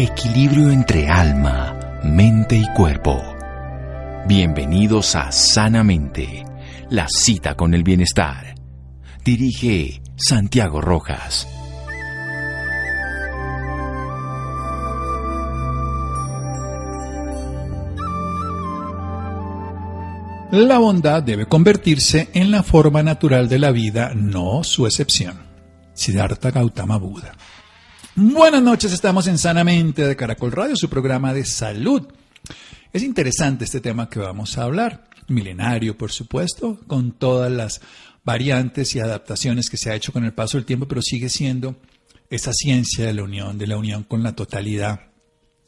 Equilibrio entre alma, mente y cuerpo. Bienvenidos a Sanamente, la cita con el bienestar. Dirige Santiago Rojas. La bondad debe convertirse en la forma natural de la vida, no su excepción. Siddhartha Gautama Buda. Buenas noches, estamos en Sanamente de Caracol Radio, su programa de salud. Es interesante este tema que vamos a hablar, milenario por supuesto, con todas las variantes y adaptaciones que se ha hecho con el paso del tiempo, pero sigue siendo esa ciencia de la unión, de la unión con la totalidad,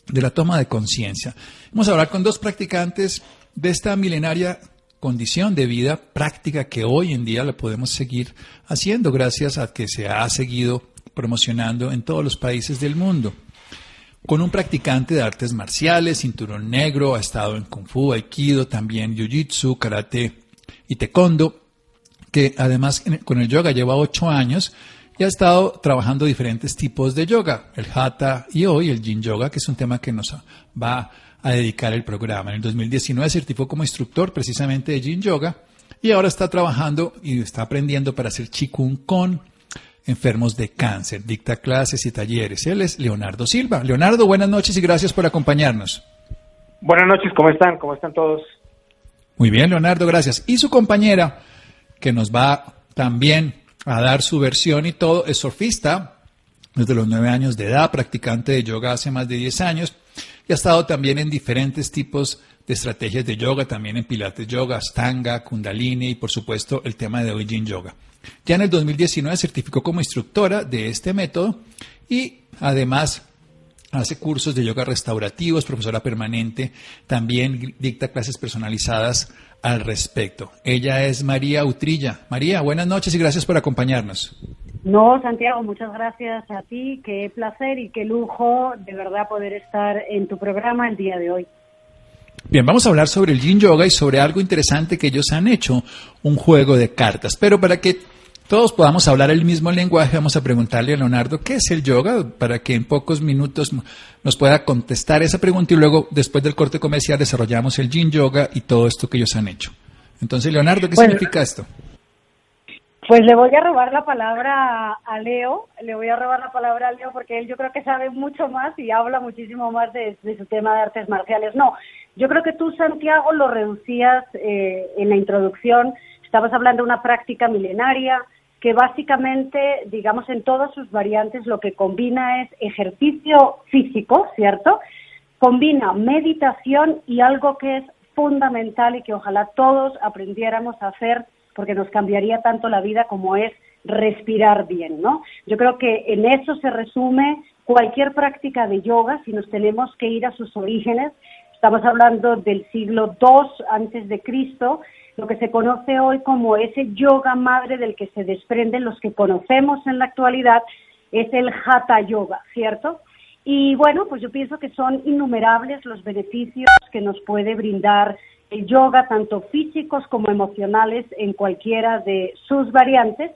de la toma de conciencia. Vamos a hablar con dos practicantes de esta milenaria condición de vida práctica que hoy en día la podemos seguir haciendo gracias a que se ha seguido promocionando en todos los países del mundo. Con un practicante de artes marciales, cinturón negro, ha estado en Kung Fu, Aikido, también Jiu-Jitsu, Karate y Taekwondo, que además con el yoga lleva ocho años y ha estado trabajando diferentes tipos de yoga, el Hatha y hoy el Yin Yoga, que es un tema que nos va a dedicar el programa. En el 2019 certificó como instructor precisamente de Yin Yoga y ahora está trabajando y está aprendiendo para hacer Qigong con enfermos de cáncer. Dicta clases y talleres. Él es Leonardo Silva. Leonardo, buenas noches y gracias por acompañarnos. Buenas noches, ¿cómo están? ¿Cómo están todos? Muy bien, Leonardo, gracias. Y su compañera, que nos va también a dar su versión y todo, es surfista, desde los nueve años de edad, practicante de yoga hace más de diez años y ha estado también en diferentes tipos de estrategias de yoga, también en Pilates Yoga, Stanga, Kundalini y por supuesto el tema de hoy Yin Yoga. Ya en el 2019 certificó como instructora de este método y además hace cursos de yoga restaurativos, profesora permanente, también dicta clases personalizadas al respecto. Ella es María Utrilla. María, buenas noches y gracias por acompañarnos. No, Santiago, muchas gracias a ti. Qué placer y qué lujo de verdad poder estar en tu programa el día de hoy. Bien, vamos a hablar sobre el Yin Yoga y sobre algo interesante que ellos han hecho, un juego de cartas. Pero para que todos podamos hablar el mismo lenguaje, vamos a preguntarle a Leonardo qué es el yoga, para que en pocos minutos nos pueda contestar esa pregunta y luego, después del corte comercial, desarrollamos el Yin Yoga y todo esto que ellos han hecho. Entonces, Leonardo, ¿qué significa esto? Pues le voy a robar la palabra a Leo, le voy a robar la palabra a Leo porque él yo creo que sabe mucho más y habla muchísimo más de, su tema de artes marciales. No, yo creo que tú, Santiago, lo reducías eh, en la introducción, estabas hablando de una práctica milenaria que básicamente, digamos, en todas sus variantes lo que combina es ejercicio físico, ¿cierto? Combina meditación y algo que es fundamental y que ojalá todos aprendiéramos a hacer porque nos cambiaría tanto la vida como es respirar bien, ¿no? Yo creo que en eso se resume cualquier práctica de yoga, si nos tenemos que ir a sus orígenes, estamos hablando del siglo II antes de Cristo, lo que se conoce hoy como ese yoga madre del que se desprenden los que conocemos en la actualidad es el hatha yoga, ¿cierto? Y bueno, pues yo pienso que son innumerables los beneficios que nos puede brindar el yoga, tanto físicos como emocionales, en cualquiera de sus variantes.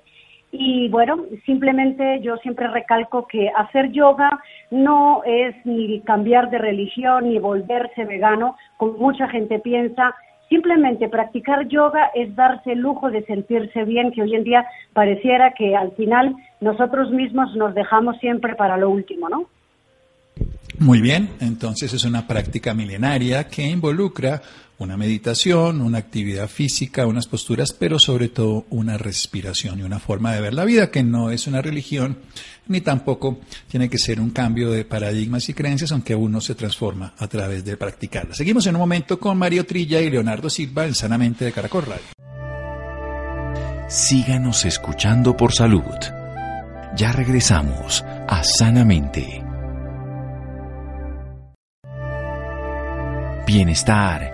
Y bueno, simplemente yo siempre recalco que hacer yoga no es ni cambiar de religión ni volverse vegano, como mucha gente piensa. Simplemente practicar yoga es darse el lujo de sentirse bien, que hoy en día pareciera que al final nosotros mismos nos dejamos siempre para lo último, ¿no? Muy bien, entonces es una práctica milenaria que involucra una meditación, una actividad física, unas posturas, pero sobre todo una respiración y una forma de ver la vida que no es una religión ni tampoco tiene que ser un cambio de paradigmas y creencias, aunque uno se transforma a través de practicarla. Seguimos en un momento con Mario Trilla y Leonardo Silva en Sanamente de Caracol Radio. Síganos escuchando por salud. Ya regresamos a Sanamente. Bienestar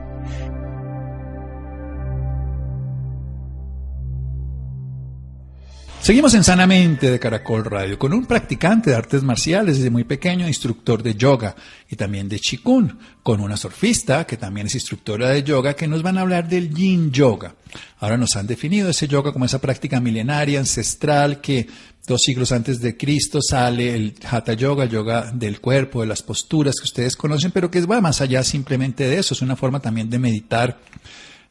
Seguimos en Sanamente de Caracol Radio con un practicante de artes marciales desde muy pequeño, instructor de yoga y también de chikun, con una surfista que también es instructora de yoga que nos van a hablar del yin yoga. Ahora nos han definido ese yoga como esa práctica milenaria, ancestral, que dos siglos antes de Cristo sale el hatha yoga, yoga del cuerpo, de las posturas que ustedes conocen, pero que va más allá simplemente de eso, es una forma también de meditar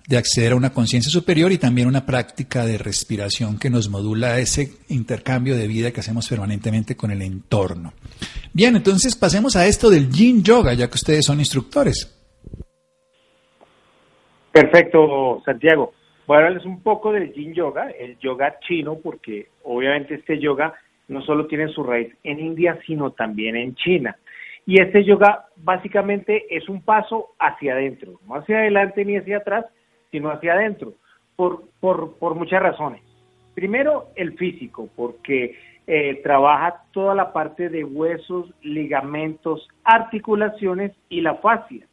de acceder a una conciencia superior y también una práctica de respiración que nos modula ese intercambio de vida que hacemos permanentemente con el entorno. Bien, entonces pasemos a esto del yin yoga, ya que ustedes son instructores. Perfecto, Santiago. Voy a hablarles un poco del yin yoga, el yoga chino, porque obviamente este yoga no solo tiene su raíz en India, sino también en China. Y este yoga básicamente es un paso hacia adentro, no hacia adelante ni hacia atrás, sino hacia adentro, por, por, muchas razones. Primero, el físico, porque eh, trabaja toda la parte de huesos, ligamentos, articulaciones y la fascia.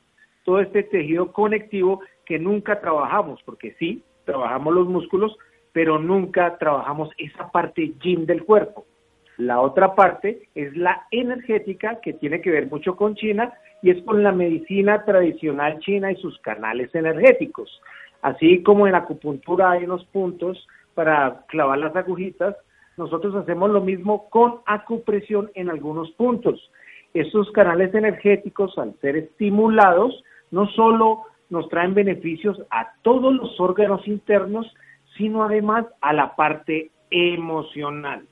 Todo este tejido conectivo que nunca trabajamos, porque sí, trabajamos los músculos, pero nunca trabajamos esa parte yin del cuerpo. La otra parte es la energética, que tiene que ver mucho con China, y es con la medicina tradicional china y sus canales energéticos. Así como en acupuntura hay unos puntos para clavar las agujitas, nosotros hacemos lo mismo con acupresión en algunos puntos. Esos canales energéticos, al ser estimulados, no solo nos traen beneficios a todos los órganos internos, sino además a la parte emocional.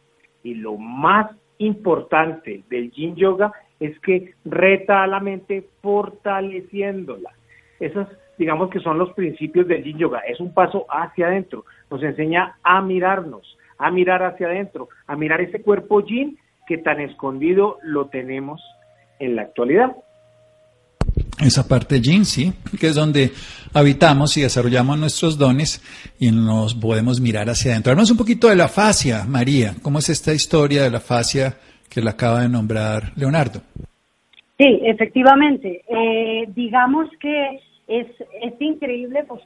Y lo más importante del yin yoga es que reta a la mente fortaleciéndola. Esas digamos que son los principios del yin yoga. Es un paso hacia adentro. Nos enseña a mirarnos, a mirar hacia adentro, a mirar ese cuerpo yin que tan escondido lo tenemos en la actualidad. Esa parte yin, sí, que es donde habitamos y desarrollamos nuestros dones y nos podemos mirar hacia adentro. Hablamos un poquito de la fascia, María. ¿Cómo es esta historia de la fascia que la acaba de nombrar Leonardo? Sí, efectivamente. Eh, digamos que es, es increíble, pues,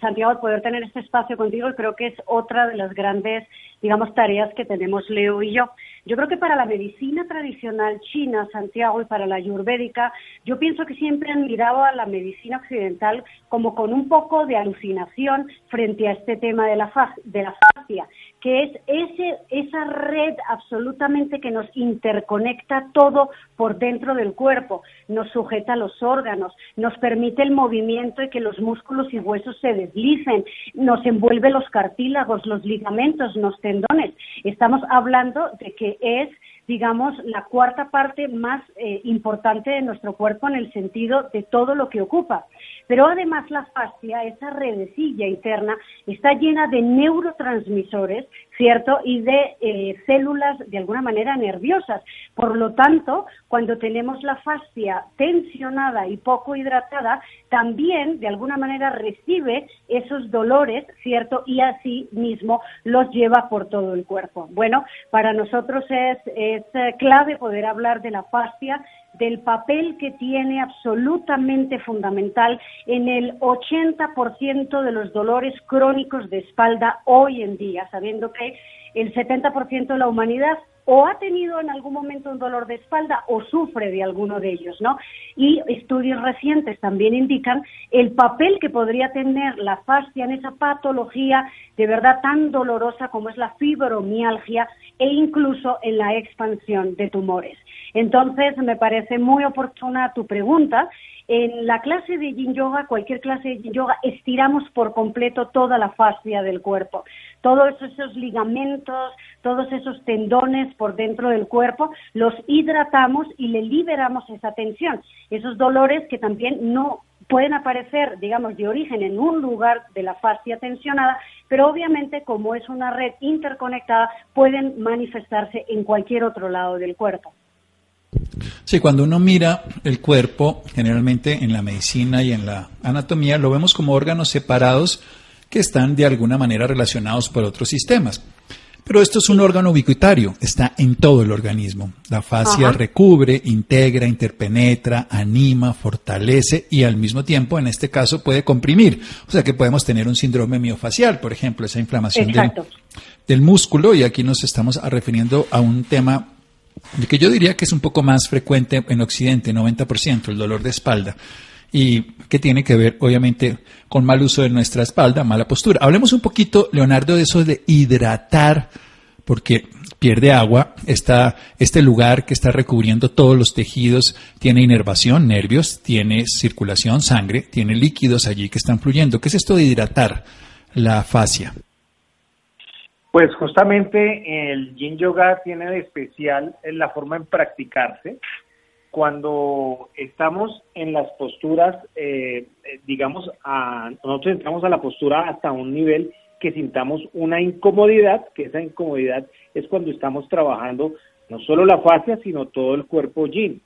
Santiago, poder tener este espacio contigo y creo que es otra de las grandes, digamos, tareas que tenemos Leo y yo. Yo creo que para la medicina tradicional china, Santiago, y para la ayurvédica, yo pienso que siempre han mirado a la medicina occidental como con un poco de alucinación frente a este tema de la, de la fascia que es ese, esa red absolutamente que nos interconecta todo por dentro del cuerpo, nos sujeta los órganos, nos permite el movimiento y que los músculos y huesos se deslicen, nos envuelve los cartílagos, los ligamentos, los tendones. Estamos hablando de que es digamos, la cuarta parte más eh, importante de nuestro cuerpo en el sentido de todo lo que ocupa. Pero además la fascia, esa redecilla interna, está llena de neurotransmisores, ¿cierto? Y de eh, células de alguna manera nerviosas. Por lo tanto, cuando tenemos la fascia tensionada y poco hidratada, también de alguna manera recibe esos dolores, ¿cierto? Y así mismo los lleva por todo el cuerpo. Bueno, para nosotros es, es eh, clave poder hablar de la fascia del papel que tiene absolutamente fundamental en el 80% de los dolores crónicos de espalda hoy en día, sabiendo que el 70% de la humanidad o ha tenido en algún momento un dolor de espalda o sufre de alguno de ellos, ¿no? Y estudios recientes también indican el papel que podría tener la fascia en esa patología de verdad tan dolorosa como es la fibromialgia e incluso en la expansión de tumores. Entonces, me parece muy oportuna tu pregunta. En la clase de Yin Yoga, cualquier clase de Yin Yoga, estiramos por completo toda la fascia del cuerpo. Todos esos ligamentos, todos esos tendones por dentro del cuerpo, los hidratamos y le liberamos esa tensión. Esos dolores que también no pueden aparecer, digamos, de origen en un lugar de la fascia tensionada, pero obviamente como es una red interconectada, pueden manifestarse en cualquier otro lado del cuerpo. Sí, cuando uno mira el cuerpo, generalmente en la medicina y en la anatomía, lo vemos como órganos separados que están de alguna manera relacionados por otros sistemas. Pero esto es un órgano ubicuitario, está en todo el organismo. La fascia recubre, integra, interpenetra, anima, fortalece y al mismo tiempo, en este caso, puede comprimir. O sea que podemos tener un síndrome miofacial, por ejemplo, esa inflamación del, del, músculo. Y aquí nos estamos refiriendo a un tema que yo diría que es un poco más frecuente en Occidente, 90%, el dolor de espalda y que tiene que ver, obviamente, con mal uso de nuestra espalda, mala postura. Hablemos un poquito, Leonardo, de eso de hidratar, porque pierde agua, este lugar que está recubriendo todos los tejidos tiene inervación, nervios, tiene circulación, sangre, tiene líquidos allí que están fluyendo. ¿Qué es esto de hidratar la fascia? Pues justamente el yin yoga tiene de especial la forma en practicarse cuando estamos en las posturas, eh, eh, digamos, a, nosotros entramos a la postura hasta un nivel que sintamos una incomodidad, que esa incomodidad es cuando estamos trabajando no solo la fascia, sino todo el cuerpo yin.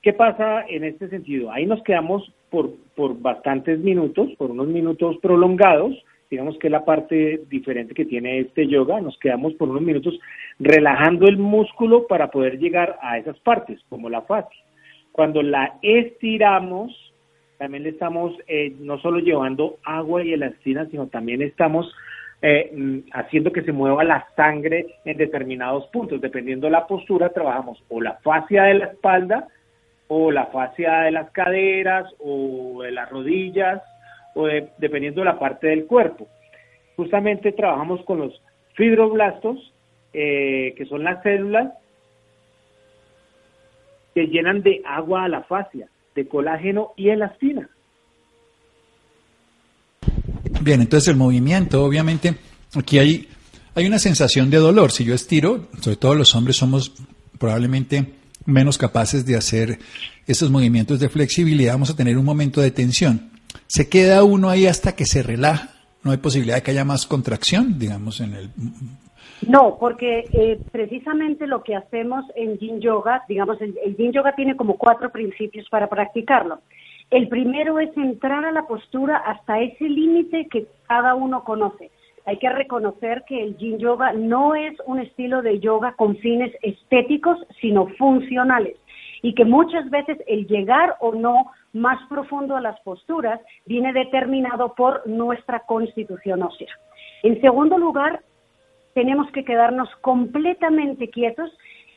¿Qué pasa en este sentido? Ahí nos quedamos por, por bastantes minutos, por unos minutos prolongados, digamos que es la parte diferente que tiene este yoga, nos quedamos por unos minutos relajando el músculo para poder llegar a esas partes, como la fascia. Cuando la estiramos, también le estamos eh, no solo llevando agua y elastina, sino también estamos eh, mm, haciendo que se mueva la sangre en determinados puntos. Dependiendo de la postura, trabajamos o la fascia de la espalda, o la fascia de las caderas, o de las rodillas, o dependiendo de la parte del cuerpo. Justamente trabajamos con los fibroblastos, eh, que son las células que llenan de agua a la fascia, de colágeno y elastina. Bien, entonces el movimiento, obviamente, aquí hay, hay una sensación de dolor. Si yo estiro, sobre todo los hombres somos probablemente menos capaces de hacer esos movimientos de flexibilidad, vamos a tener un momento de tensión se queda uno ahí hasta que se relaja. No hay posibilidad de que haya más contracción, digamos, en el... No, porque eh, precisamente lo que hacemos en Yin Yoga, digamos, el, el Yin Yoga tiene como cuatro principios para practicarlo. El primero es entrar a la postura hasta ese límite que cada uno conoce. Hay que reconocer que el yin yoga no es un estilo de yoga con fines estéticos, sino funcionales. Y que muchas veces el llegar o no más profundo a las posturas viene determinado por nuestra constitución ósea. En segundo lugar, tenemos que quedarnos completamente quietos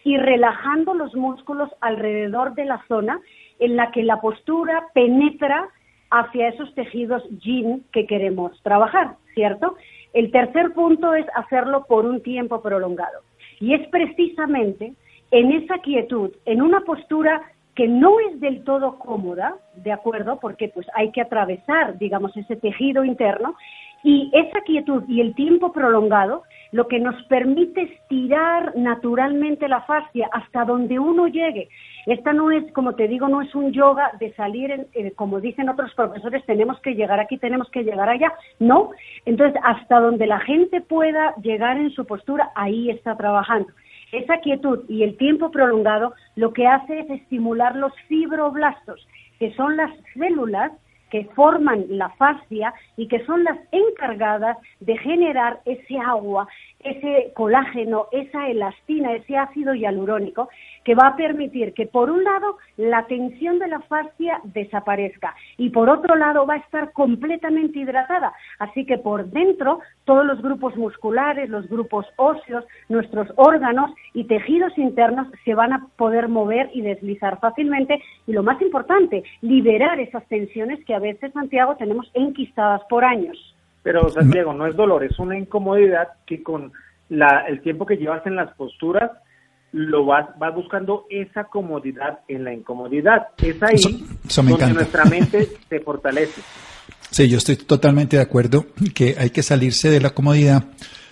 y relajando los músculos alrededor de la zona en la que la postura penetra hacia esos tejidos yin que queremos trabajar, ¿cierto? El tercer punto es hacerlo por un tiempo prolongado. Y es precisamente en esa quietud, en una postura que no es del todo cómoda, ¿de acuerdo? Porque pues hay que atravesar, digamos, ese tejido interno y esa quietud y el tiempo prolongado lo que nos permite estirar naturalmente la fascia hasta donde uno llegue. Esta no es, como te digo, no es un yoga de salir, en, eh, como dicen otros profesores, tenemos que llegar aquí, tenemos que llegar allá. No, entonces hasta donde la gente pueda llegar en su postura, ahí está trabajando. Esa quietud y el tiempo prolongado lo que hace es estimular los fibroblastos, que son las células que forman la fascia y que son las encargadas de generar ese agua, ese colágeno, esa elastina, ese ácido hialurónico que va a permitir que por un lado la tensión de la fascia desaparezca y por otro lado va a estar completamente hidratada. Así que por dentro todos los grupos musculares, los grupos óseos, nuestros órganos y tejidos internos se van a poder mover y deslizar fácilmente y lo más importante, liberar esas tensiones que a veces, Santiago, tenemos enquistadas por años. Pero, Santiago, no es dolor, es una incomodidad que con la, el tiempo que llevas en las posturas lo vas, vas buscando esa comodidad en la incomodidad. Es ahí donde nuestra mente se fortalece. Sí, yo estoy totalmente de acuerdo que hay que salirse de la comodidad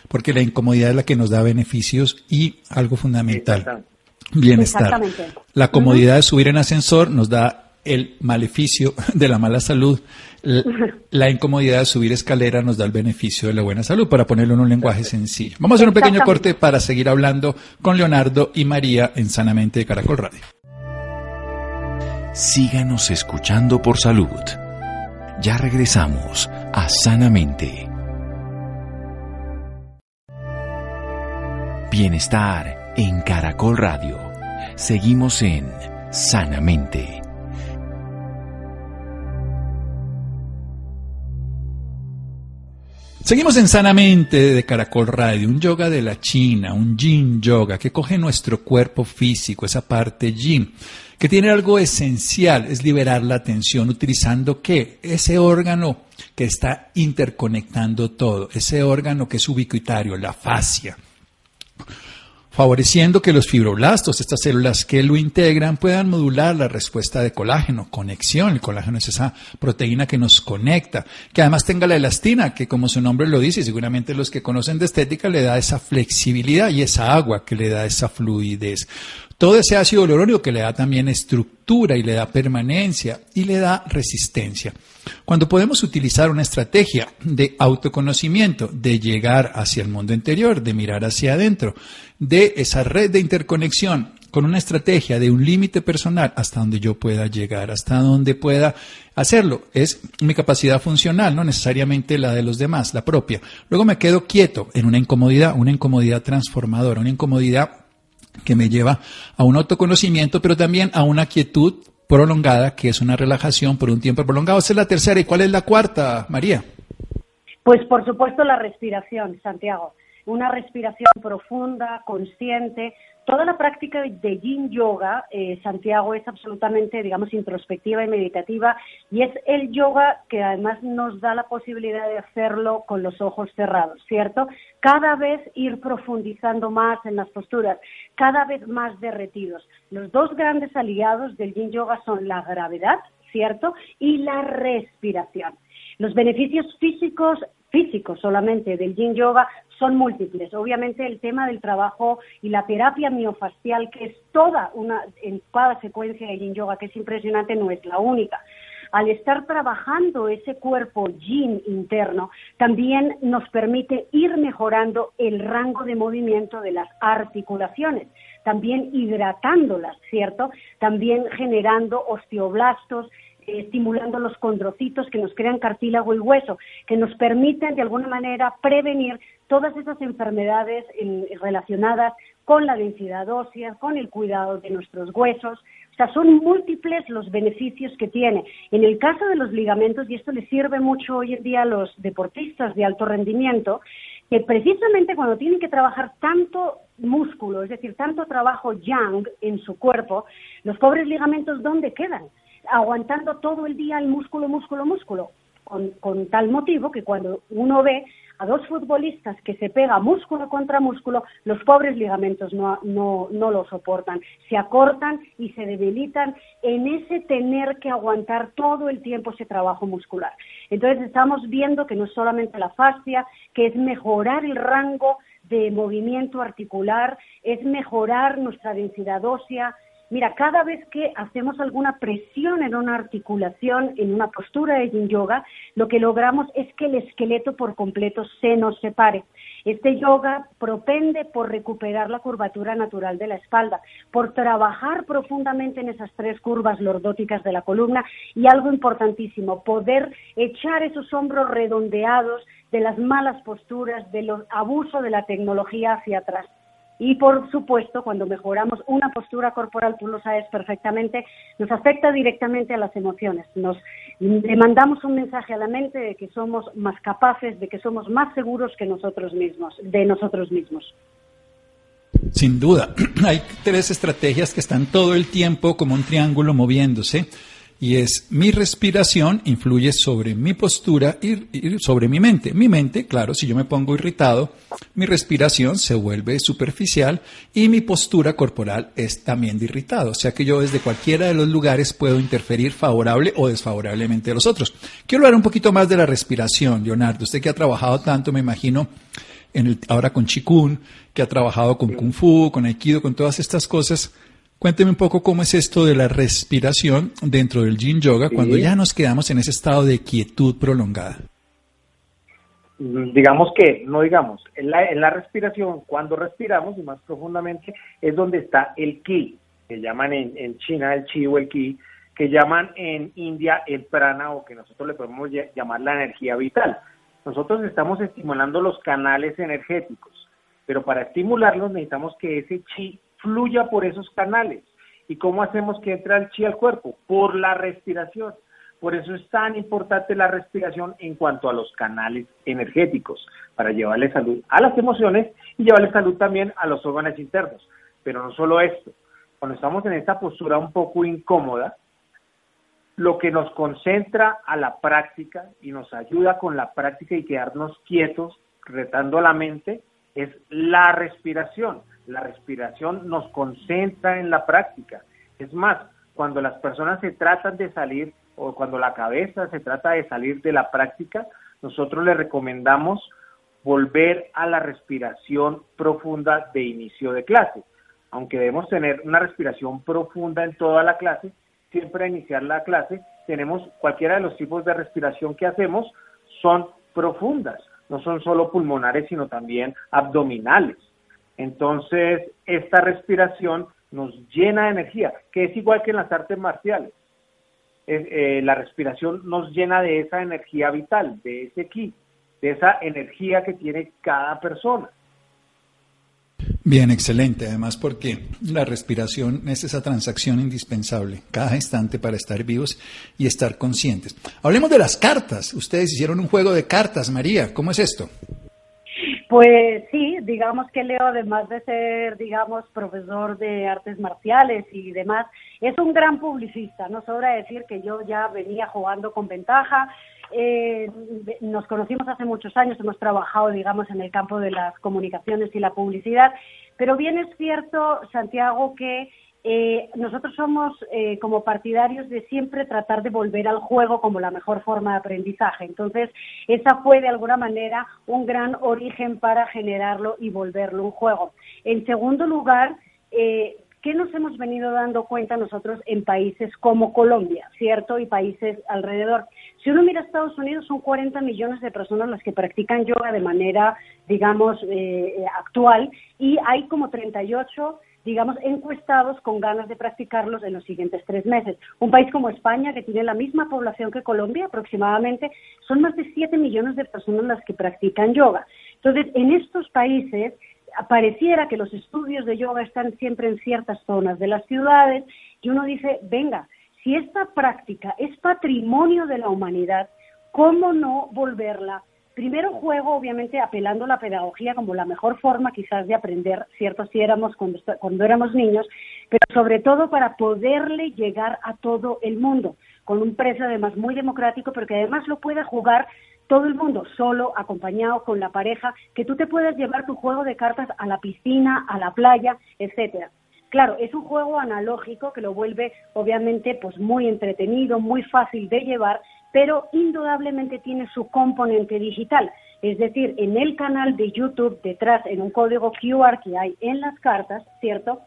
porque la incomodidad es la que nos da beneficios y algo fundamental, bienestar. La comodidad de subir en ascensor nos da el maleficio de la mala salud, la incomodidad de subir escalera nos da el beneficio de la buena salud, para ponerlo en un lenguaje sencillo. Vamos a hacer un pequeño corte para seguir hablando con Leonardo y María en Sanamente de Caracol Radio. Síganos escuchando por salud. Ya regresamos a Sanamente. Bienestar en Caracol Radio. Seguimos en Sanamente. Seguimos en Sanamente de Caracol Radio, un yoga de la China, un yin yoga que coge nuestro cuerpo físico, esa parte yin, que tiene algo esencial, es liberar la atención utilizando qué? Ese órgano que está interconectando todo, ese órgano que es ubicuitario, la fascia favoreciendo que los fibroblastos, estas células que lo integran, puedan modular la respuesta de colágeno, conexión. El colágeno es esa proteína que nos conecta, que además tenga la elastina, que como su nombre lo dice, seguramente los que conocen de estética le da esa flexibilidad y esa agua que le da esa fluidez. Todo ese ácido hialurónico que le da también estructura y le da permanencia y le da resistencia. Cuando podemos utilizar una estrategia de autoconocimiento, de llegar hacia el mundo interior, de mirar hacia adentro, de esa red de interconexión, con una estrategia de un límite personal hasta donde yo pueda llegar, hasta donde pueda hacerlo. Es mi capacidad funcional, no necesariamente la de los demás, la propia. Luego me quedo quieto en una incomodidad, una incomodidad transformadora, una incomodidad que me lleva a un autoconocimiento, pero también a una quietud prolongada, que es una relajación por un tiempo prolongado. Esa es la tercera. ¿Y cuál es la cuarta, María? Pues por supuesto la respiración, Santiago. Una respiración profunda, consciente, toda la práctica de yin yoga, eh, Santiago, es absolutamente, digamos, introspectiva y meditativa y es el yoga que además nos da la posibilidad de hacerlo con los ojos cerrados, ¿cierto? Cada vez ir profundizando más en las posturas, cada vez más derretidos. Los dos grandes aliados del yin yoga son la gravedad, ¿cierto? Y la respiración. Los beneficios físicos físicos solamente del yin yoga son múltiples. Obviamente el tema del trabajo y la terapia miofascial, que es toda una, en cada secuencia de yin yoga, que es impresionante, no es la única. Al estar trabajando ese cuerpo yin interno, también nos permite ir mejorando el rango de movimiento de las articulaciones, también hidratándolas, ¿cierto? También generando osteoblastos, estimulando los condrocitos que nos crean cartílago y hueso, que nos permiten de alguna manera prevenir todas esas enfermedades relacionadas con la densidad ósea, con el cuidado de nuestros huesos. O sea, son múltiples los beneficios que tiene. En el caso de los ligamentos, y esto le sirve mucho hoy en día a los deportistas de alto rendimiento, que precisamente cuando tienen que trabajar tanto músculo, es decir, tanto trabajo yang en su cuerpo, los pobres ligamentos, ¿dónde quedan? Aguantando todo el día el músculo, músculo, músculo, con, con tal motivo que cuando uno ve a dos futbolistas que se pega músculo contra músculo, los pobres ligamentos no, no, no lo soportan, se acortan y se debilitan en ese tener que aguantar todo el tiempo ese trabajo muscular. Entonces estamos viendo que no es solamente la fascia, que es mejorar el rango de movimiento articular, es mejorar nuestra densidad ósea, Mira, cada vez que hacemos alguna presión en una articulación, en una postura de yin yoga, lo que logramos es que el esqueleto por completo se nos separe. Este yoga propende por recuperar la curvatura natural de la espalda, por trabajar profundamente en esas tres curvas lordóticas de la columna y algo importantísimo, poder echar esos hombros redondeados de las malas posturas, del abuso de la tecnología hacia atrás. Y por supuesto, cuando mejoramos una postura corporal, tú lo sabes perfectamente, nos afecta directamente a las emociones. Nos le mandamos un mensaje a la mente de que somos más capaces, de que somos más seguros que nosotros mismos, de nosotros mismos. Sin duda, hay tres estrategias que están todo el tiempo como un triángulo moviéndose y es mi respiración influye sobre mi postura y, sobre mi mente. Mi mente, claro, si yo me pongo irritado, mi respiración se vuelve superficial y mi postura corporal es también de irritado. O sea que yo desde cualquiera de los lugares puedo interferir favorable o desfavorablemente a los otros. Quiero hablar un poquito más de la respiración, Leonardo. Usted que ha trabajado tanto, me imagino, en el, ahora con Chikun, que ha trabajado con Kung Fu, con Aikido, con todas estas cosas. Cuénteme un poco cómo es esto de la respiración dentro del Yin Yoga cuando ya nos quedamos en ese estado de quietud prolongada. Mm, digamos que, no digamos, en la, en la respiración, cuando respiramos y más profundamente, es donde está el ki, que llaman en, en China el chi o el ki, que llaman en India el prana o que nosotros le podemos llamar la energía vital. Nosotros estamos estimulando los canales energéticos pero para estimularlos necesitamos que ese chi fluya por esos canales. ¿Y cómo hacemos que entre el chi al cuerpo? Por la respiración. Por eso es tan importante la respiración en cuanto a los canales energéticos, para llevarle salud a las emociones y llevarle salud también a los órganos internos. Pero no solo esto, cuando estamos en esta postura un poco incómoda, lo que nos concentra a la práctica y nos ayuda con la práctica y quedarnos quietos, retando la mente, es la respiración. La respiración nos concentra en la práctica. Es más, cuando las personas se tratan de salir o cuando la cabeza se trata de salir de la práctica, nosotros le recomendamos volver a la respiración profunda de inicio de clase. Aunque debemos tener una respiración profunda en toda la clase, siempre a iniciar la clase tenemos cualquiera de los tipos de respiración que hacemos son profundas, no son solo pulmonares, sino también abdominales. Entonces, esta respiración nos llena de energía, que es igual que en las artes marciales. Eh, la respiración nos llena de esa energía vital, de ese ki, de esa energía que tiene cada persona. Bien, excelente. Además, porque la respiración es esa transacción indispensable cada instante para estar vivos y estar conscientes. Hablemos de las cartas. Ustedes hicieron un juego de cartas, María. ¿Cómo es esto? Pues sí, digamos que Leo, además de ser, digamos, profesor de artes marciales y demás, es un gran publicista. No sobra decir que yo ya venía jugando con ventaja. Eh, nos conocimos hace muchos años, hemos trabajado, digamos, en el campo de las comunicaciones y la publicidad, pero bien es cierto, Santiago, que eh, nosotros somos eh, como partidarios de siempre tratar de volver al juego como la mejor forma de aprendizaje. Entonces, esa fue de alguna manera un gran origen para generarlo y volverlo un juego. En segundo lugar, eh, ¿qué nos hemos venido dando cuenta nosotros en países como Colombia, cierto? Y países alrededor. Si uno mira Estados Unidos, son 40 millones de personas las que practican yoga de manera, digamos, actual y hay como 38 digamos, encuestados con ganas de practicarlos en los siguientes tres meses. Un país como España, que tiene la misma población que Colombia aproximadamente, son más de 7 millones de personas las que practican yoga. Entonces, en estos países pareciera que los estudios de yoga están siempre en ciertas zonas de las ciudades y uno dice, venga, si esta práctica es patrimonio de la humanidad, ¿cómo no volverla primero juego, obviamente, apelando a la pedagogía como la mejor forma quizás de aprender, cierto, si éramos cuando, cuando éramos niños, pero sobre todo para poderle llegar a todo el mundo, con un precio además muy democrático, pero que además lo pueda jugar todo el mundo, solo, acompañado con la pareja, que tú te puedas llevar tu juego de cartas a la piscina, a la playa, etcétera. Claro, es un juego analógico que lo vuelve obviamente pues muy entretenido, muy fácil de llevar, pero indudablemente tiene su componente digital. Es decir, en el canal de YouTube, detrás, en un código QR que hay en las cartas, ¿cierto?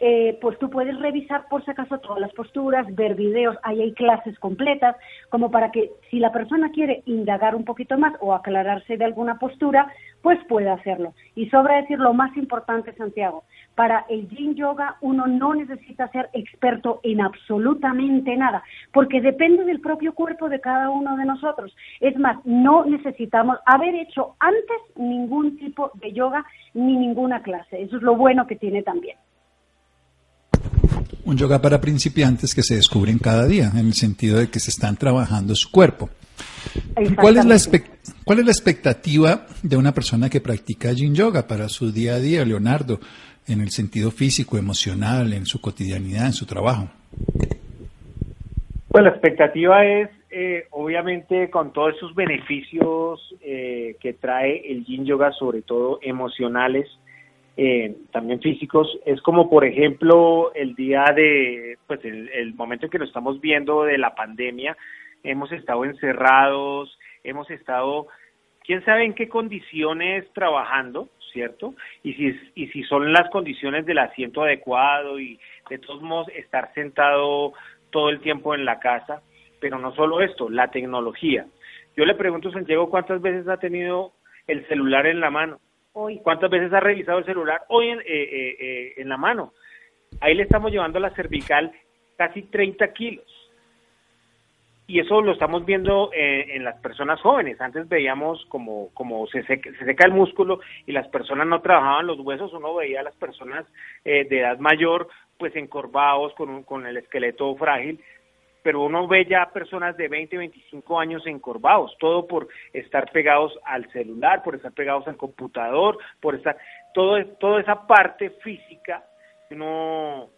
Eh, pues tú puedes revisar por si acaso todas las posturas, ver videos, ahí hay clases completas, como para que si la persona quiere indagar un poquito más o aclararse de alguna postura, pues puede hacerlo. Y sobra decir lo más importante, Santiago, para el yin yoga uno no necesita ser experto en absolutamente nada, porque depende del propio cuerpo de cada uno de nosotros. Es más, no necesitamos haber hecho antes ningún tipo de yoga ni ninguna clase. Eso es lo bueno que tiene también un yoga para principiantes que se descubren cada día, en el sentido de que se están trabajando su cuerpo. ¿Cuál es, la ¿Cuál es la expectativa de una persona que practica yin yoga para su día a día, Leonardo, en el sentido físico, emocional, en su cotidianidad, en su trabajo? Pues la expectativa es, eh, obviamente, con todos esos beneficios eh, que trae el yin yoga, sobre todo emocionales, eh, también físicos, es como por ejemplo el día de, pues el, momento en que lo estamos viendo de la pandemia, hemos estado encerrados, hemos estado, quién sabe en qué condiciones trabajando, ¿cierto? Y si, y si son las condiciones del asiento adecuado y de todos modos estar sentado todo el tiempo en la casa, pero no solo esto, la tecnología. Yo le pregunto Santiago cuántas veces ha tenido el celular en la mano ¿Cuántas veces ha revisado el celular? Hoy en, eh, eh, eh, en la mano. Ahí le estamos llevando la cervical casi 30 kilos. y eso lo estamos viendo eh, en las personas jóvenes. Antes veíamos como, como se, seca, se seca el músculo y las personas no trabajaban los huesos, uno veía a las personas eh, de edad mayor pues encorvados con, con el esqueleto frágil, pero uno ve ya personas de 20, 25 años encorvados, todo por estar pegados al celular, por estar pegados al computador, por estar, todo, toda esa parte física, uno,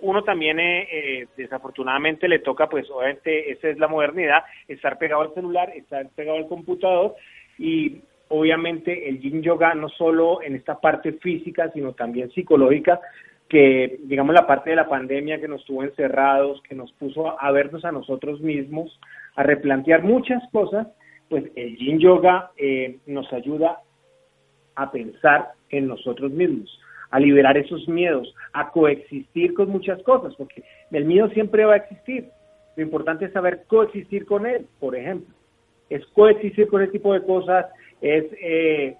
uno también eh, eh, desafortunadamente le toca, pues obviamente esa es la modernidad, estar pegado al celular, estar pegado al computador y obviamente el yin yoga no solo en esta parte física, sino también psicológica, que digamos la parte de la pandemia que nos tuvo encerrados, que nos puso a vernos a nosotros mismos, a replantear muchas cosas, pues el yin yoga eh, nos ayuda a pensar en nosotros mismos, a liberar esos miedos, a coexistir con muchas cosas, porque el miedo siempre va a existir. Lo importante es saber coexistir con él, por ejemplo. Es coexistir con ese tipo de cosas, es eh,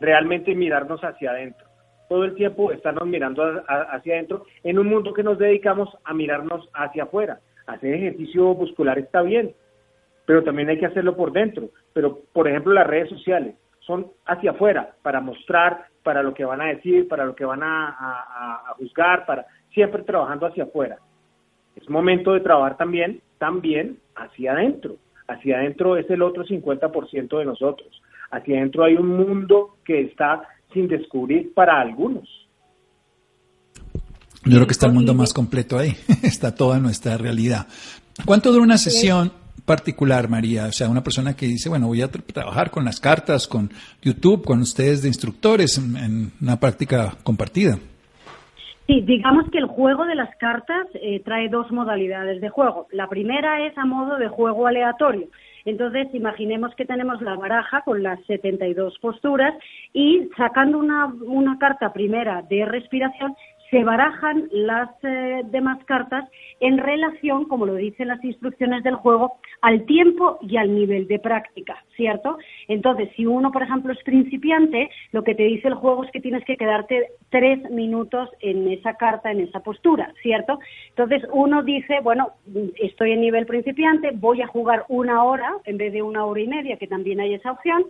realmente mirarnos hacia adentro todo el tiempo estarnos mirando hacia adentro en un mundo que nos dedicamos a mirarnos hacia afuera. Hacer ejercicio muscular está bien, pero también hay que hacerlo por dentro. Pero, por ejemplo, las redes sociales son hacia afuera, para mostrar, para lo que van a decir, para lo que van a, juzgar, para siempre trabajando hacia afuera. Es momento de trabajar también, también hacia adentro. Hacia adentro es el otro 50% de nosotros. Hacia adentro hay un mundo que está sin descubrir para algunos. Yo creo que está el mundo más completo ahí, está toda nuestra realidad. ¿Cuánto dura una sesión particular, María? O sea, una persona que dice, bueno, voy a trabajar con las cartas, con YouTube, con ustedes de instructores en una práctica compartida. Sí, digamos que el juego de las cartas eh, trae dos modalidades de juego. La primera es a modo de juego aleatorio. Entonces, imaginemos que tenemos la baraja con las 72 posturas y sacando una, una carta primera de respiración, se barajan las eh, demás cartas en relación, como lo dicen las instrucciones del juego, al tiempo y al nivel de práctica, ¿cierto? Entonces, si uno, por ejemplo, es principiante, lo que te dice el juego es que tienes que quedarte tres minutos en esa carta, en esa postura, ¿cierto? Entonces, uno dice, bueno, estoy en nivel principiante, voy a jugar una hora en vez de una hora y media, que también hay esa opción,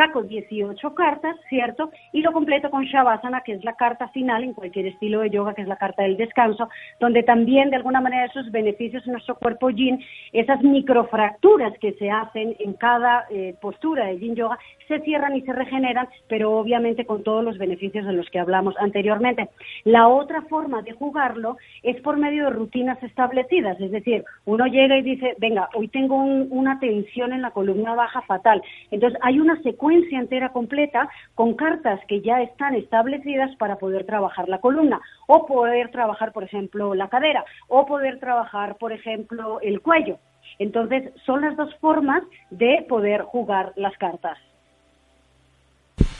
saco 18 cartas, ¿cierto? Y lo completo con Shavasana, que es la carta final en cualquier estilo de yoga, que es la carta del descanso, donde también de alguna manera esos beneficios en nuestro cuerpo yin, esas microfracturas que se hacen en cada eh, postura de yin yoga, se cierran y se regeneran, pero obviamente con todos los beneficios de los que hablamos anteriormente. La otra forma de jugarlo es por medio de rutinas establecidas, es decir, uno llega y dice, venga, hoy tengo una tensión en la columna baja fatal. Entonces hay una secuencia entera completa con cartas que ya están establecidas para poder trabajar la columna o poder trabajar, por ejemplo, la cadera o poder trabajar, por ejemplo, el cuello. Entonces, son las dos formas de poder jugar las cartas.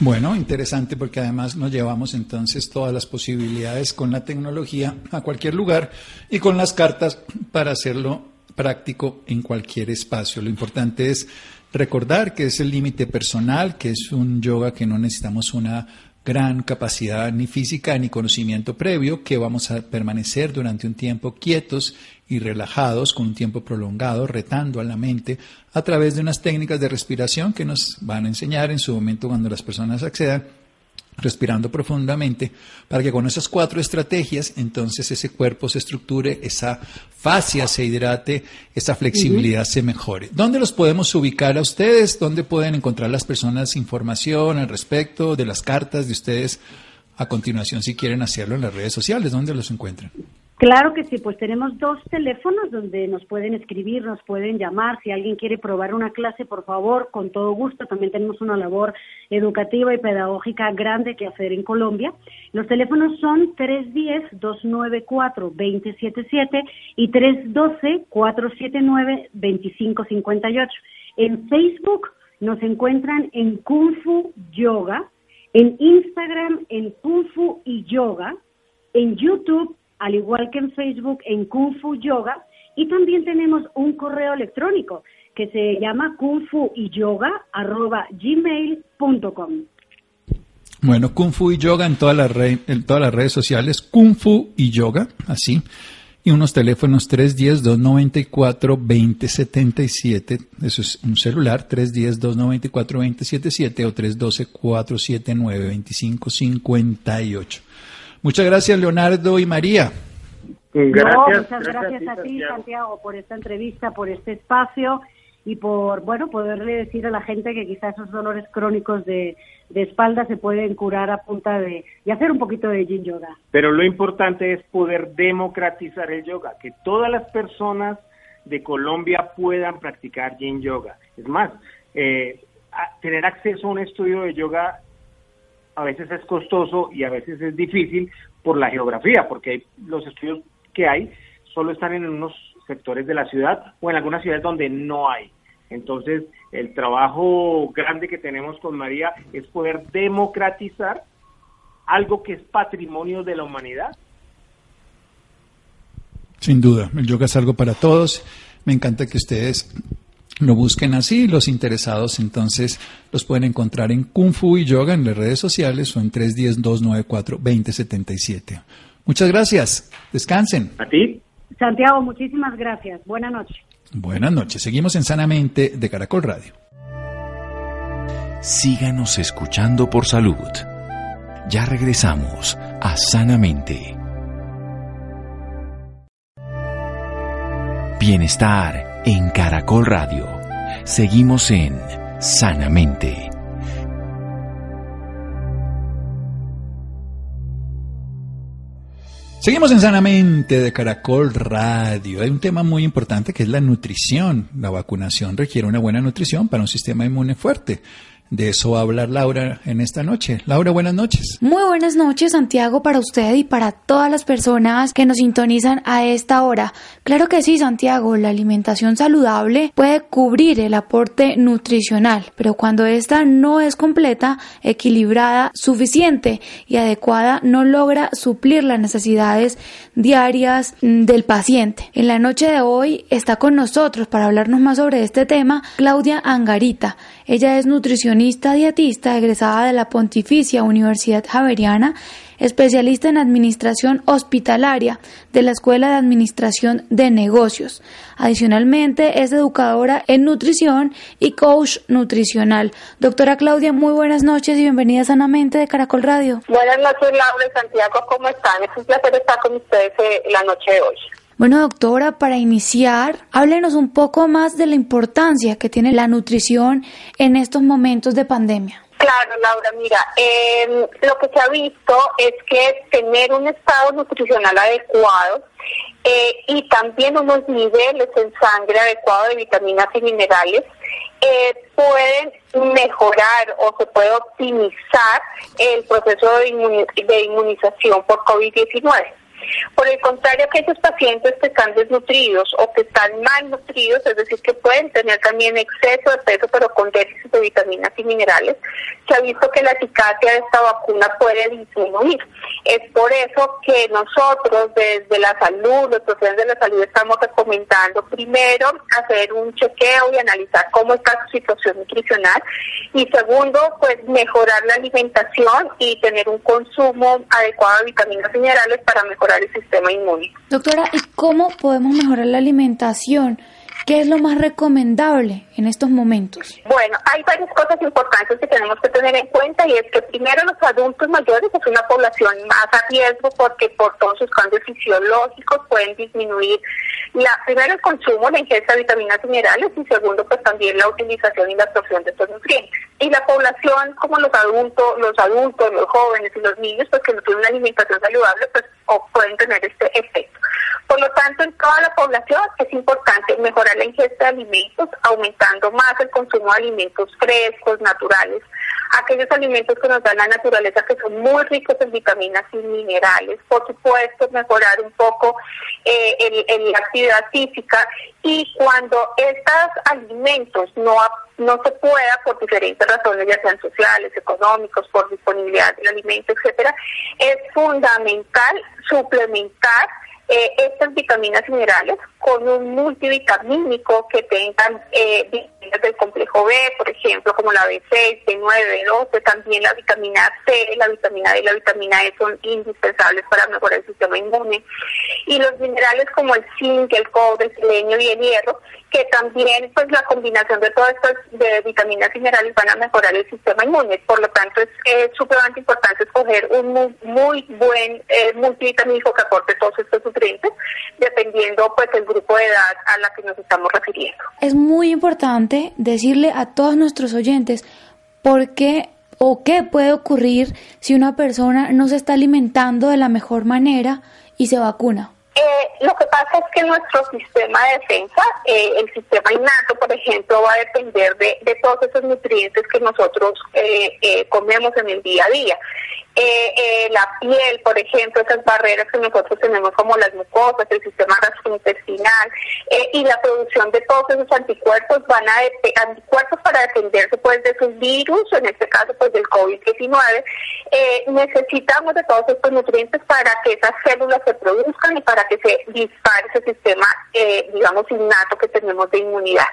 Bueno, interesante porque además nos llevamos entonces todas las posibilidades con la tecnología a cualquier lugar y con las cartas para hacerlo práctico en cualquier espacio. Lo importante es Recordar que es el límite personal, que es un yoga que no necesitamos una gran capacidad ni física ni conocimiento previo, que vamos a permanecer durante un tiempo quietos y relajados, con un tiempo prolongado, retando a la mente a través de unas técnicas de respiración que nos van a enseñar en su momento cuando las personas accedan respirando profundamente, para que con esas cuatro estrategias entonces ese cuerpo se estructure, esa fascia se hidrate, esa flexibilidad se mejore. ¿Dónde los podemos ubicar a ustedes? ¿Dónde pueden encontrar las personas información al respecto de las cartas de ustedes a continuación si quieren hacerlo en las redes sociales? ¿Dónde los encuentran? Claro que sí, pues tenemos dos teléfonos donde nos pueden escribir, nos pueden llamar. Si alguien quiere probar una clase, por favor, con todo gusto. También tenemos una labor educativa y pedagógica grande que hacer en Colombia. Los teléfonos son 310-294-2077 y 312-479-2558. En Facebook nos encuentran en Kung Fu Yoga, en Instagram en Kung Fu y Yoga, en YouTube al igual que en Facebook, en Kung Fu Yoga. Y también tenemos un correo electrónico que se llama gmail.com Bueno, Kung Fu y Yoga en todas las, en todas las redes sociales, Kung Fu y Yoga, así. y unos teléfonos 310-294-2077. Eso es un celular, 310-294-2077 o 312-479-2558. Muchas gracias, Leonardo y María. Gracias. muchas gracias, a ti, Santiago, por esta entrevista, por este espacio y por, bueno, poderle decir a la gente que quizás esos dolores crónicos de, de espalda se pueden curar a punta de, y hacer un poquito de yin yoga. Pero lo importante es poder democratizar el yoga, que todas las personas de Colombia puedan practicar yin yoga. Es más, eh, tener acceso a un estudio de yoga a veces es costoso y a veces es difícil por la geografía, porque los estudios que hay solo están en unos sectores de la ciudad o en algunas ciudades donde no hay. Entonces, el trabajo grande que tenemos con María es poder democratizar algo que es patrimonio de la humanidad. Sin duda, el yoga es algo para todos. Me encanta que ustedes lo busquen así. Los interesados entonces los pueden encontrar en Kung Fu y Yoga en las redes sociales o en 310-294-2077. Muchas gracias. Descansen. A ti. Santiago, muchísimas gracias. Buenas noches. Buenas noches. Seguimos en Sanamente de Caracol Radio. Síganos escuchando por salud. Ya regresamos a Sanamente. Bienestar en Caracol Radio. Seguimos en Sanamente. Seguimos en Sanamente de Caracol Radio. Hay un tema muy importante que es la nutrición. La vacunación requiere una buena nutrición para un sistema inmune fuerte. De eso va a hablar Laura en esta noche. Laura, buenas noches. Muy buenas noches, Santiago, para usted y para todas las personas que nos sintonizan a esta hora. Claro que sí, Santiago, la alimentación saludable puede cubrir el aporte nutricional, pero cuando esta no es completa, equilibrada, suficiente y adecuada, no logra suplir las necesidades diarias del paciente. En la noche de hoy está con nosotros para hablarnos más sobre este tema Claudia Angarita. Ella es nutricionista dietista egresada de la Pontificia Universidad Javeriana, especialista en administración hospitalaria de la Escuela de Administración de Negocios. Adicionalmente, es educadora en nutrición y coach nutricional. Doctora Claudia, muy buenas noches y bienvenida sanamente de Caracol Radio. Buenas noches, Laura y Santiago, ¿cómo están? Es un placer estar con ustedes eh, la noche de hoy. Bueno, doctora, para iniciar, háblenos un poco más de la importancia que tiene la nutrición en estos momentos de pandemia. Claro, Laura, mira, em, lo que se ha visto es que tener un estado nutricional adecuado eh, y también unos niveles en sangre adecuados de vitaminas y minerales eh, pueden mejorar o se puede optimizar el proceso de inmunización por COVID-19. Por el contrario, aquellos pacientes que están desnutridos o que están mal nutridos, es decir, que pueden tener también exceso de peso, pero con déficit de vitaminas y minerales, se ha visto que la eficacia de esta vacuna puede disminuir. Es por eso que nosotros desde la salud, los profesionales de la salud, estamos recomendando primero hacer un chequeo y analizar cómo está su situación nutricional y segundo, pues mejorar la alimentación y tener un consumo adecuado de vitaminas y minerales para mejorar Doctora, ¿y cómo podemos mejorar la alimentación? ¿Qué es lo más recomendable en estos momentos? Bueno, hay varias cosas importantes que tenemos que tener en cuenta y es que primero los adultos mayores es una población más a riesgo porque por todos sus cambios fisiológicos pueden disminuir la, primero el consumo, la ingesta de vitaminas y minerales y segundo pues también la utilización y la absorción de estos nutrientes. Y la población como los adultos, los adultos, los jóvenes y los niños pues que no tienen una alimentación saludable pues pueden tener este efecto. Por lo tanto, en toda la población es importante mejorar la ingesta de alimentos, aumentando más el consumo de alimentos frescos, naturales, aquellos alimentos que nos da la naturaleza que son muy ricos en vitaminas y minerales. Por supuesto, mejorar un poco eh, la actividad física y cuando estos alimentos no, no se pueda por diferentes razones, ya sean sociales, económicos, por disponibilidad del alimento, etcétera, es fundamental suplementar eh, estas vitaminas minerales con un multivitamínico que tengan eh, vitaminas del complejo B, por ejemplo, como la B6, B9, B12, también la vitamina C, la vitamina D y la vitamina E son indispensables para mejorar el sistema inmune. Y los minerales como el zinc, el cobre, el selenio y el hierro, que también pues la combinación de todas estas de vitaminas y minerales van a mejorar el sistema inmune. Por lo tanto, es súper importante escoger un muy, buen eh, multivitamínico que aporte todos estos nutrientes, dependiendo pues el grupo de edad a la que nos estamos refiriendo. Es muy importante decirle a todos nuestros oyentes por qué o qué puede ocurrir si una persona no se está alimentando de la mejor manera y se vacuna. Eh, lo que pasa es que nuestro sistema de defensa, eh, el sistema innato, por ejemplo, va a depender de, de todos esos nutrientes que nosotros eh, comemos en el día a día. Eh, eh, la piel, por ejemplo, esas barreras que nosotros tenemos como las mucosas, el sistema gastrointestinal eh, y la producción de todos esos anticuerpos van a anticuerpos para defenderse pues de sus virus, en este caso pues del COVID-19. Eh, necesitamos de todos estos nutrientes para que esas células se produzcan y para que se dispare ese sistema, digamos, innato que tenemos de inmunidad.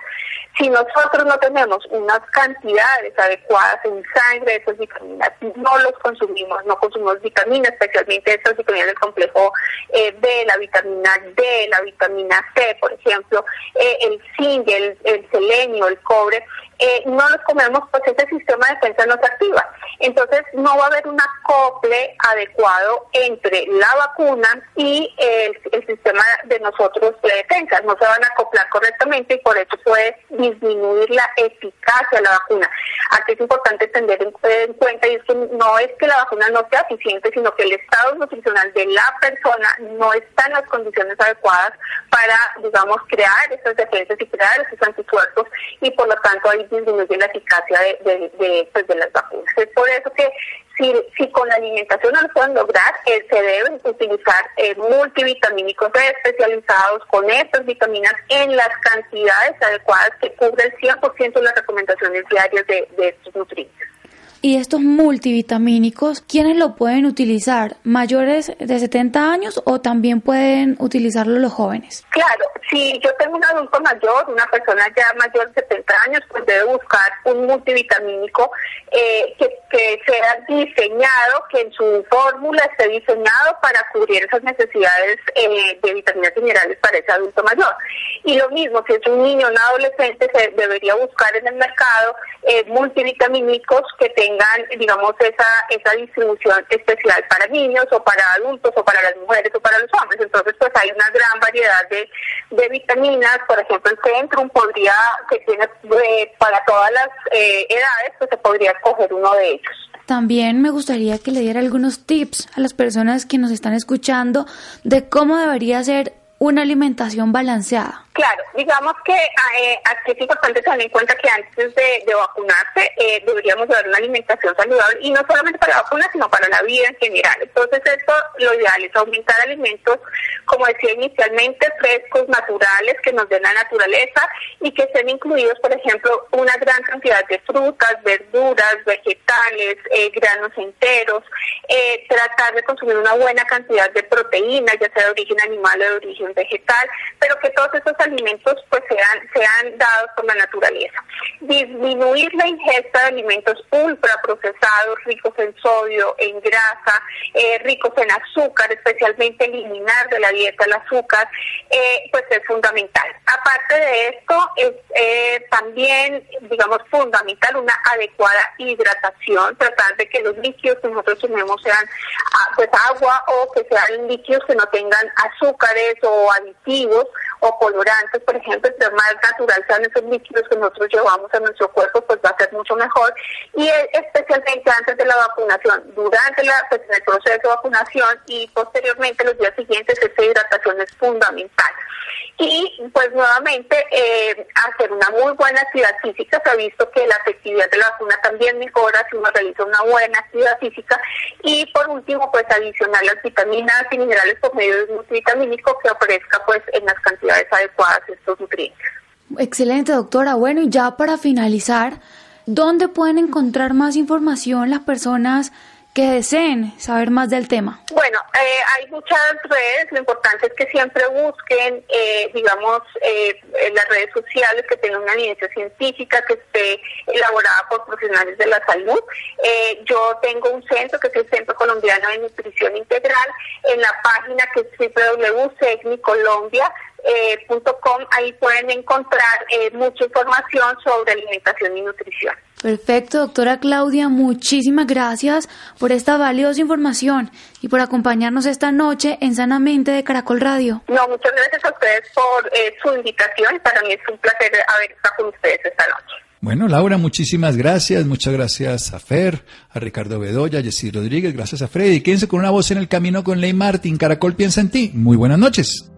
Si nosotros no tenemos unas cantidades adecuadas en sangre de esas vitaminas, no los consumimos, no consumimos vitaminas, especialmente estas vitaminas del complejo eh, B, la vitamina D, la vitamina C, por ejemplo, eh, el zinc, el, el selenio, el cobre, eh, no los comemos, pues ese sistema de defensa no se activa. Entonces no va a haber un acople adecuado entre la vacuna y el, sistema de nosotros de defensa. No se van a acoplar correctamente y por eso puede disminuir la eficacia de la vacuna. Aquí es importante tener en, cuenta y es que no es que la vacuna no sea eficiente, sino que el estado nutricional de la persona no está en las condiciones adecuadas para, digamos, crear esas defensas y crear esos anticuerpos y por lo tanto hay disminuye la eficacia de, de, pues, de las vacunas. Es por eso que si, si con la alimentación no lo pueden lograr, eh, se deben utilizar eh, multivitamínicos especializados con estas vitaminas en las cantidades adecuadas que cubren el 100% de las recomendaciones diarias de, de estos nutrientes. Y estos multivitamínicos, ¿quiénes lo pueden utilizar? ¿Mayores de 70 años o también pueden utilizarlo los jóvenes? Claro, si yo tengo un adulto mayor, una persona ya mayor de 70 años, pues debe buscar un multivitamínico eh, que, que sea diseñado, que en su fórmula esté diseñado para cubrir esas necesidades eh, de vitaminas minerales para ese adulto mayor. Y lo mismo, si es un niño o un adolescente, se debería buscar en el mercado eh, multivitamínicos que tengan tengan, digamos, esa, esa distribución especial para niños o para adultos o para las mujeres o para los hombres. Entonces, pues hay una gran variedad de, de vitaminas. Por ejemplo, el Centrum podría, que tiene eh, para todas las eh, edades, pues se podría escoger uno de ellos. También me gustaría que le diera algunos tips a las personas que nos están escuchando de cómo debería ser una alimentación balanceada. Claro, digamos que eh, aquí es importante tener en cuenta que antes de, vacunarse eh, deberíamos dar una alimentación saludable y no solamente para la vacuna, sino para la vida en general. Entonces, esto lo ideal es aumentar alimentos, como decía inicialmente, frescos, naturales, que nos den la naturaleza y que estén incluidos, por ejemplo, una gran cantidad de frutas, verduras, vegetales, eh, granos enteros, eh, tratar de consumir una buena cantidad de proteínas, ya sea de origen animal o de origen vegetal, pero que todos estos pues sean, sean dados por la naturaleza. Disminuir la ingesta de alimentos ultraprocesados, ricos en sodio, en grasa, eh, ricos en azúcar, especialmente eliminar de la dieta el azúcar, eh, pues es fundamental. Aparte de esto, es eh, también, digamos, fundamental una adecuada hidratación, tratar de que los líquidos que nosotros tenemos sean ah, pues agua o que sean líquidos que no tengan azúcares o aditivos o colorantes, por ejemplo, entre más natural sean esos líquidos que nosotros llevamos a nuestro cuerpo, pues va a ser mucho mejor. Y especialmente antes de la vacunación, durante la, pues, el proceso de vacunación y posteriormente los días siguientes, esta hidratación es fundamental. Y pues nuevamente eh, hacer una muy buena actividad física. Se ha visto que la efectividad de la vacuna también mejora si uno realiza una buena actividad física. Y por último, pues adicionar las vitaminas y minerales por medio de un multivitamínico que ofrezca pues en las cantidades adecuadas estos nutrientes. Excelente, doctora. Bueno, y ya para finalizar, ¿dónde pueden encontrar más información las personas que deseen saber más del tema? Bueno, eh, hay muchas redes, lo importante es que siempre busquen, eh, digamos, eh, en las redes sociales que tengan una evidencia científica, que esté elaborada por profesionales de la salud. yo tengo un centro que es el Centro Colombiano de Nutrición Integral, en la página que es www.segnicolombia.com, ahí pueden encontrar mucha información sobre alimentación y nutrición. Perfecto, doctora Claudia, muchísimas gracias por esta valiosa información y por acompañarnos esta noche en Sanamente de Caracol Radio. No, muchas gracias a ustedes por eh, su invitación. Para mí es un placer haber estado con ustedes esta noche. Bueno, Laura, muchísimas gracias. Muchas gracias a Fer, a Ricardo Bedoya, a Jessy Rodríguez, gracias a Freddy. Quédense con una voz en el camino con Ley Martín. Caracol piensa en ti. Muy buenas noches.